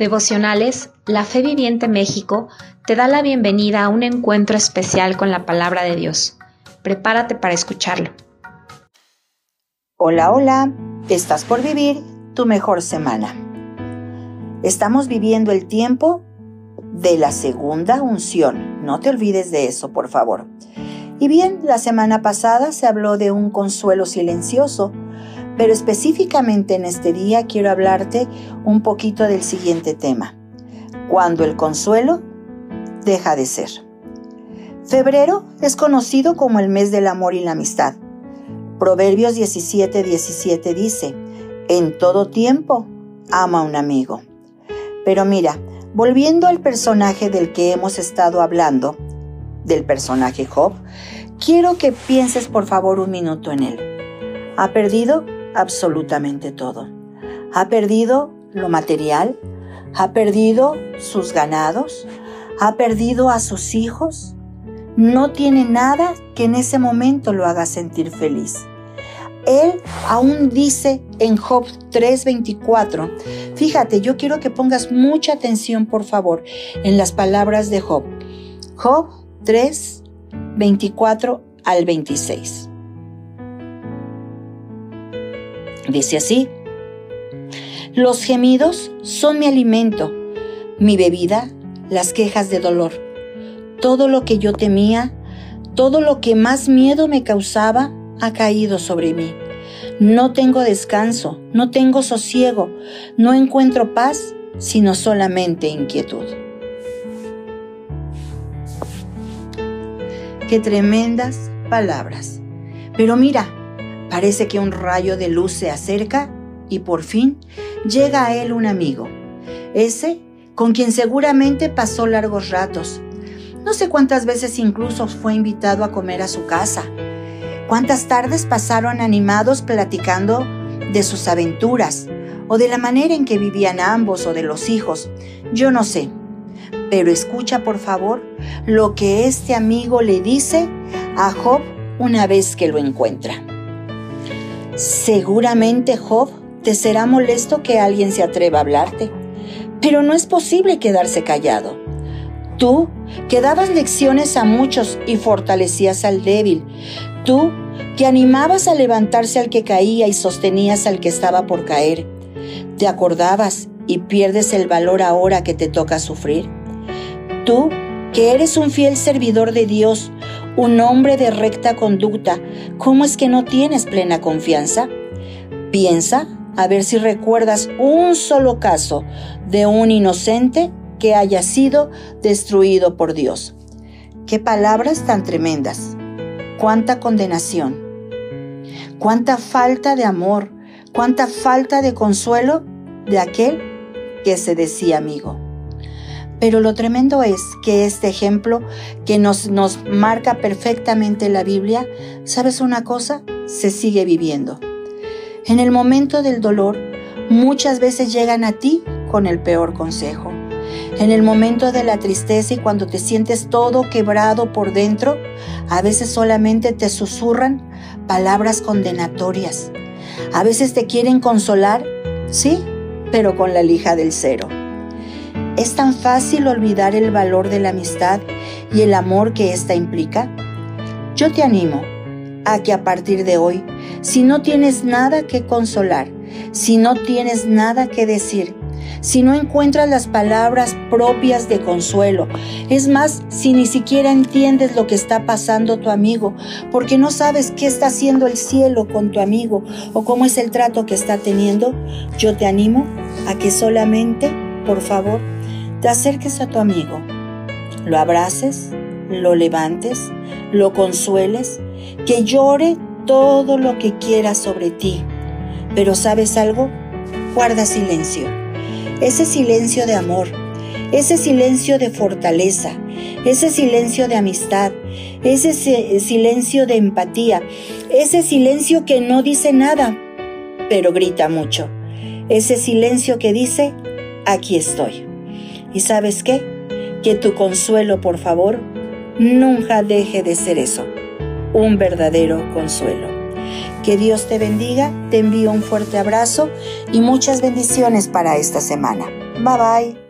Devocionales, la Fe Viviente México te da la bienvenida a un encuentro especial con la palabra de Dios. Prepárate para escucharlo. Hola, hola, estás por vivir tu mejor semana. Estamos viviendo el tiempo de la segunda unción. No te olvides de eso, por favor. Y bien, la semana pasada se habló de un consuelo silencioso pero específicamente en este día quiero hablarte un poquito del siguiente tema, cuando el consuelo deja de ser. Febrero es conocido como el mes del amor y la amistad. Proverbios 17, 17 dice, en todo tiempo ama a un amigo. Pero mira, volviendo al personaje del que hemos estado hablando, del personaje Job, quiero que pienses por favor un minuto en él. Ha perdido absolutamente todo. Ha perdido lo material, ha perdido sus ganados, ha perdido a sus hijos. No tiene nada que en ese momento lo haga sentir feliz. Él aún dice en Job 3:24, fíjate, yo quiero que pongas mucha atención por favor en las palabras de Job. Job 3, 24 al 26. Dice así, los gemidos son mi alimento, mi bebida, las quejas de dolor. Todo lo que yo temía, todo lo que más miedo me causaba, ha caído sobre mí. No tengo descanso, no tengo sosiego, no encuentro paz, sino solamente inquietud. Qué tremendas palabras. Pero mira, Parece que un rayo de luz se acerca y por fin llega a él un amigo, ese con quien seguramente pasó largos ratos. No sé cuántas veces incluso fue invitado a comer a su casa. Cuántas tardes pasaron animados platicando de sus aventuras o de la manera en que vivían ambos o de los hijos. Yo no sé. Pero escucha por favor lo que este amigo le dice a Job una vez que lo encuentra. Seguramente, Job, te será molesto que alguien se atreva a hablarte, pero no es posible quedarse callado. Tú, que dabas lecciones a muchos y fortalecías al débil, tú, que animabas a levantarse al que caía y sostenías al que estaba por caer, te acordabas y pierdes el valor ahora que te toca sufrir. Tú, que eres un fiel servidor de Dios, un hombre de recta conducta, ¿cómo es que no tienes plena confianza? Piensa a ver si recuerdas un solo caso de un inocente que haya sido destruido por Dios. Qué palabras tan tremendas. Cuánta condenación. Cuánta falta de amor. Cuánta falta de consuelo de aquel que se decía amigo. Pero lo tremendo es que este ejemplo que nos, nos marca perfectamente la Biblia, ¿sabes una cosa? Se sigue viviendo. En el momento del dolor, muchas veces llegan a ti con el peor consejo. En el momento de la tristeza y cuando te sientes todo quebrado por dentro, a veces solamente te susurran palabras condenatorias. A veces te quieren consolar, sí, pero con la lija del cero. ¿Es tan fácil olvidar el valor de la amistad y el amor que ésta implica? Yo te animo a que a partir de hoy, si no tienes nada que consolar, si no tienes nada que decir, si no encuentras las palabras propias de consuelo, es más, si ni siquiera entiendes lo que está pasando tu amigo, porque no sabes qué está haciendo el cielo con tu amigo o cómo es el trato que está teniendo, yo te animo a que solamente, por favor, te acerques a tu amigo, lo abraces, lo levantes, lo consueles, que llore todo lo que quiera sobre ti. Pero ¿sabes algo? Guarda silencio. Ese silencio de amor, ese silencio de fortaleza, ese silencio de amistad, ese silencio de empatía, ese silencio que no dice nada, pero grita mucho. Ese silencio que dice, aquí estoy. ¿Y sabes qué? Que tu consuelo, por favor, nunca deje de ser eso, un verdadero consuelo. Que Dios te bendiga, te envío un fuerte abrazo y muchas bendiciones para esta semana. Bye bye.